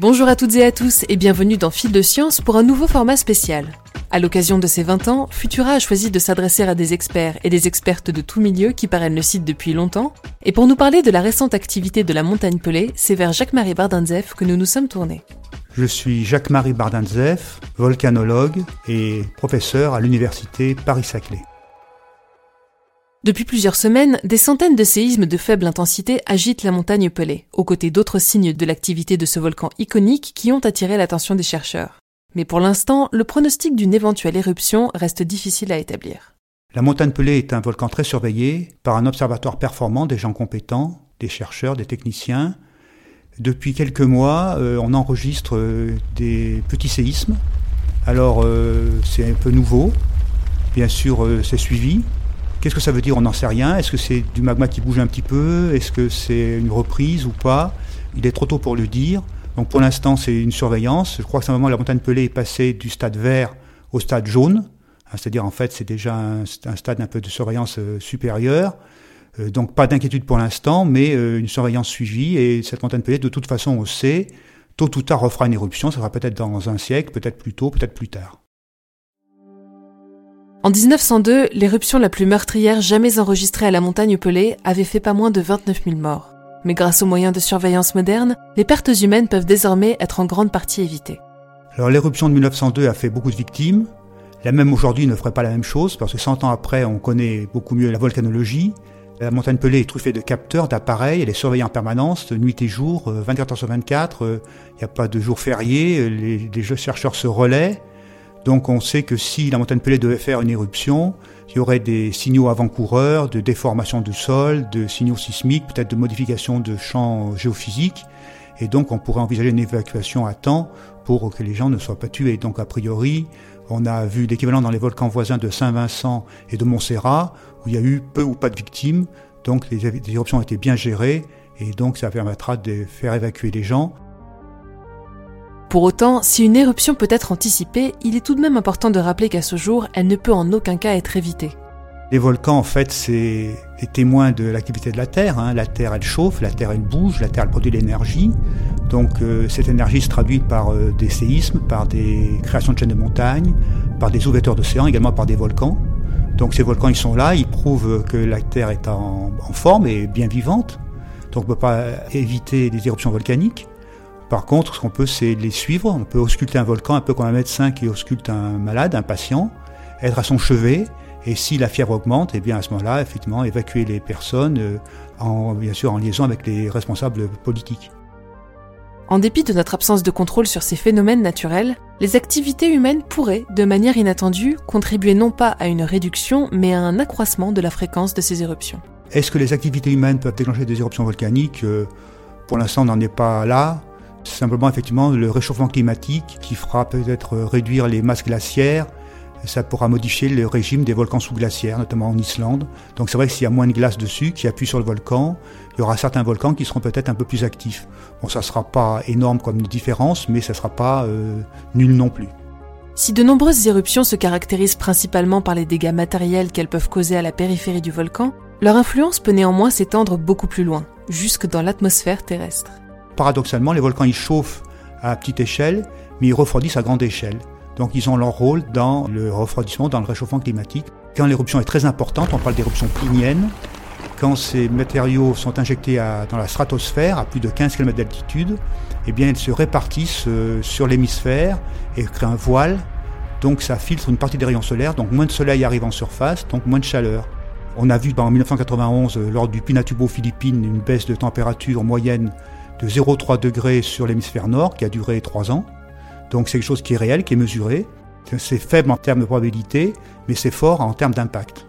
Bonjour à toutes et à tous et bienvenue dans Fil de Science pour un nouveau format spécial. À l'occasion de ses 20 ans, Futura a choisi de s'adresser à des experts et des expertes de tout milieu qui parrainent le site depuis longtemps. Et pour nous parler de la récente activité de la montagne Pelée, c'est vers Jacques-Marie Bardinzef que nous nous sommes tournés. Je suis Jacques-Marie Bardinzef, volcanologue et professeur à l'université Paris-Saclay. Depuis plusieurs semaines, des centaines de séismes de faible intensité agitent la montagne Pelée, aux côtés d'autres signes de l'activité de ce volcan iconique qui ont attiré l'attention des chercheurs. Mais pour l'instant, le pronostic d'une éventuelle éruption reste difficile à établir. La montagne Pelée est un volcan très surveillé par un observatoire performant, des gens compétents, des chercheurs, des techniciens. Depuis quelques mois, euh, on enregistre euh, des petits séismes. Alors, euh, c'est un peu nouveau. Bien sûr, c'est suivi. Qu'est-ce que ça veut dire On n'en sait rien. Est-ce que c'est du magma qui bouge un petit peu Est-ce que c'est une reprise ou pas Il est trop tôt pour le dire. Donc pour l'instant, c'est une surveillance. Je crois que simplement la montagne Pelée est passée du stade vert au stade jaune. Hein, c'est-à-dire, en fait, c'est déjà un, stade un peu de surveillance euh, supérieure. Euh, donc pas d'inquiétude pour l'instant, mais euh, une surveillance suivie. Et cette montagne Pelée, de toute façon, on sait, tôt ou tard refera une éruption. Ça sera peut-être dans un siècle, peut-être plus tôt, peut-être plus tard. En 1902, l'éruption la plus meurtrière jamais enregistrée à la montagne Pelée avait fait pas moins de 29 000 morts. Mais grâce aux moyens de surveillance modernes, les pertes humaines peuvent désormais être en grande partie évitées. Alors l'éruption de 1902 a fait beaucoup de victimes. La même aujourd'hui ne ferait pas la même chose parce que 100 ans après, on connaît beaucoup mieux la volcanologie. La montagne Pelée est truffée de capteurs, d'appareils, elle est surveillée en permanence, nuit et jour, 24 heures sur 24. Il n'y a pas de jour férié, les, les chercheurs se relaient. Donc on sait que si la montagne Pelée devait faire une éruption, il y aurait des signaux avant-coureurs de déformation du sol, de signaux sismiques, peut-être de modification de champs géophysiques. Et donc on pourrait envisager une évacuation à temps pour que les gens ne soient pas tués. Donc a priori, on a vu l'équivalent dans les volcans voisins de Saint-Vincent et de Montserrat, où il y a eu peu ou pas de victimes. Donc les éruptions ont été bien gérées et donc ça permettra de faire évacuer les gens. Pour autant, si une éruption peut être anticipée, il est tout de même important de rappeler qu'à ce jour, elle ne peut en aucun cas être évitée. Les volcans, en fait, c'est les témoins de l'activité de la Terre. Hein. La Terre, elle chauffe, la Terre, elle bouge, la Terre, elle produit de l'énergie. Donc, euh, cette énergie se traduit par euh, des séismes, par des créations de chaînes de montagnes, par des ouvertures d'océans, également par des volcans. Donc, ces volcans, ils sont là, ils prouvent que la Terre est en, en forme et bien vivante. Donc, on ne peut pas éviter des éruptions volcaniques. Par contre, ce qu'on peut, c'est les suivre. On peut ausculter un volcan un peu comme un médecin qui ausculte un malade, un patient, être à son chevet. Et si la fièvre augmente, eh bien à ce moment-là, effectivement, évacuer les personnes, euh, en, bien sûr en liaison avec les responsables politiques. En dépit de notre absence de contrôle sur ces phénomènes naturels, les activités humaines pourraient, de manière inattendue, contribuer non pas à une réduction, mais à un accroissement de la fréquence de ces éruptions. Est-ce que les activités humaines peuvent déclencher des éruptions volcaniques? Euh, Pour l'instant, on n'en est pas là. Simplement effectivement le réchauffement climatique qui fera peut-être réduire les masses glaciaires. Ça pourra modifier le régime des volcans sous-glaciaires, notamment en Islande. Donc c'est vrai que s'il y a moins de glace dessus, qui appuie sur le volcan, il y aura certains volcans qui seront peut-être un peu plus actifs. Bon, ça ne sera pas énorme comme différence, mais ça ne sera pas euh, nul non plus. Si de nombreuses éruptions se caractérisent principalement par les dégâts matériels qu'elles peuvent causer à la périphérie du volcan, leur influence peut néanmoins s'étendre beaucoup plus loin, jusque dans l'atmosphère terrestre paradoxalement, les volcans ils chauffent à petite échelle, mais ils refroidissent à grande échelle. Donc ils ont leur rôle dans le refroidissement, dans le réchauffement climatique. Quand l'éruption est très importante, on parle d'éruption plinienne, quand ces matériaux sont injectés dans la stratosphère à plus de 15 km d'altitude, eh bien ils se répartissent euh, sur l'hémisphère et créent un voile. Donc ça filtre une partie des rayons solaires, donc moins de soleil arrive en surface, donc moins de chaleur. On a vu en 1991, euh, lors du Pinatubo Philippines, une baisse de température moyenne de 0,3 degrés sur l'hémisphère nord qui a duré 3 ans. Donc c'est quelque chose qui est réel, qui est mesuré. C'est faible en termes de probabilité, mais c'est fort en termes d'impact.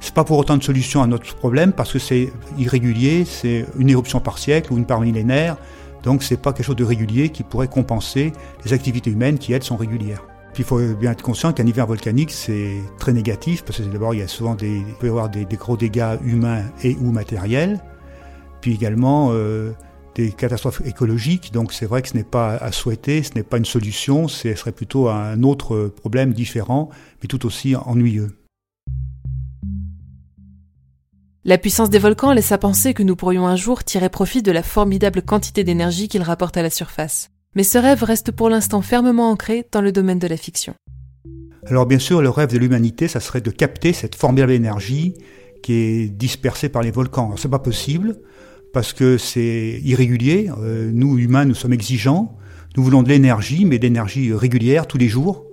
C'est pas pour autant une solution à notre problème parce que c'est irrégulier, c'est une éruption par siècle ou une par millénaire, donc c'est pas quelque chose de régulier qui pourrait compenser les activités humaines qui elles sont régulières. Puis il faut bien être conscient qu'un hiver volcanique c'est très négatif parce que d'abord il y a souvent des, il peut y avoir des, gros dégâts humains et ou matériels, puis également euh, des catastrophes écologiques, donc c'est vrai que ce n'est pas à souhaiter, ce n'est pas une solution, ce serait plutôt un autre problème différent, mais tout aussi ennuyeux. La puissance des volcans laisse à penser que nous pourrions un jour tirer profit de la formidable quantité d'énergie qu'ils rapportent à la surface. Mais ce rêve reste pour l'instant fermement ancré dans le domaine de la fiction. Alors bien sûr, le rêve de l'humanité, ça serait de capter cette formidable énergie qui est dispersée par les volcans. C'est pas possible parce que c'est irrégulier. Euh, nous humains, nous sommes exigeants. Nous voulons de l'énergie, mais d'énergie régulière tous les jours.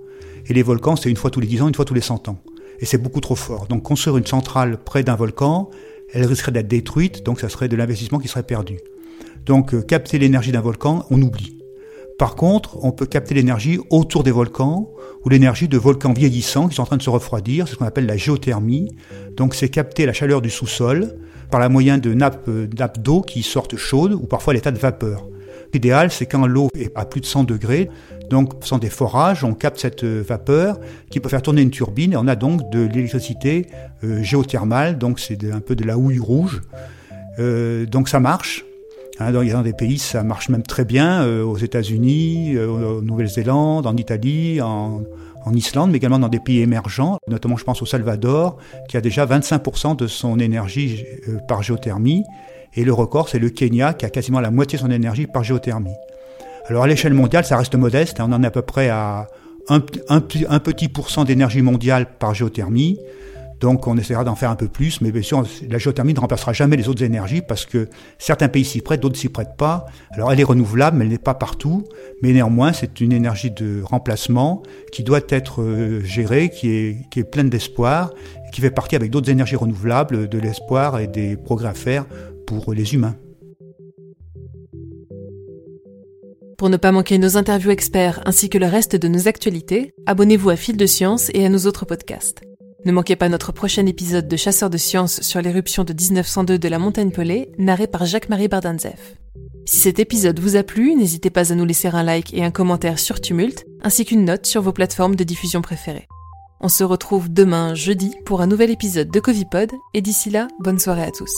Et les volcans, c'est une fois tous les 10 ans, une fois tous les 100 ans. Et c'est beaucoup trop fort. Donc construire une centrale près d'un volcan, elle risquerait d'être détruite, donc ça serait de l'investissement qui serait perdu. Donc euh, capter l'énergie d'un volcan, on oublie. Par contre, on peut capter l'énergie autour des volcans ou l'énergie de volcans vieillissants qui sont en train de se refroidir, c'est ce qu'on appelle la géothermie. Donc c'est capter la chaleur du sous-sol par la moyen de nappes, euh, nappes d'eau qui sortent chaudes ou parfois l'état de vapeur. L'idéal, c'est quand l'eau est à plus de 100 degrés, donc sans des forages, on capte cette euh, vapeur qui peut faire tourner une turbine et on a donc de l'électricité euh, géothermale, donc c'est un peu de la houille rouge. donc ça marche. Hein, dans, des pays, ça marche même très bien, euh, aux États-Unis, euh, en Nouvelle-Zélande, en Italie, en, en, Islande, mais également dans des pays émergents, notamment je pense au Salvador, qui a déjà 25% de son énergie euh, par géothermie, et le record c'est le Kenya, qui a quasiment la moitié de son énergie par géothermie. Alors à l'échelle mondiale, ça reste modeste, on en est à peu près à un, un, un petit pourcent d'énergie mondiale par géothermie. Donc on essaiera d'en faire un peu plus, mais bien sûr, la géothermie ne remplacera jamais les autres énergies parce que certains pays s'y prêtent, d'autres s'y prêtent pas. Alors elle est renouvelable, mais elle n'est pas partout. Mais néanmoins, c'est une énergie de remplacement qui doit être euh, gérée, qui est, qui est pleine d'espoir, qui fait partie avec d'autres énergies renouvelables de l'espoir et des progrès à faire pour les humains. Pour ne pas manquer nos interviews experts ainsi que le reste de nos actualités, abonnez-vous à Fil de Science et à nos autres podcasts. Ne manquez pas notre prochain épisode de Chasseurs de sciences sur l'éruption de 1902 de la montagne Pelée, narré par Jacques-Marie Bardanzef. Si cet épisode vous a plu, n'hésitez pas à nous laisser un like et un commentaire sur Tumult, ainsi qu'une note sur vos plateformes de diffusion préférées. On se retrouve demain jeudi pour un nouvel épisode de Covipod, et d'ici là, bonne soirée à tous.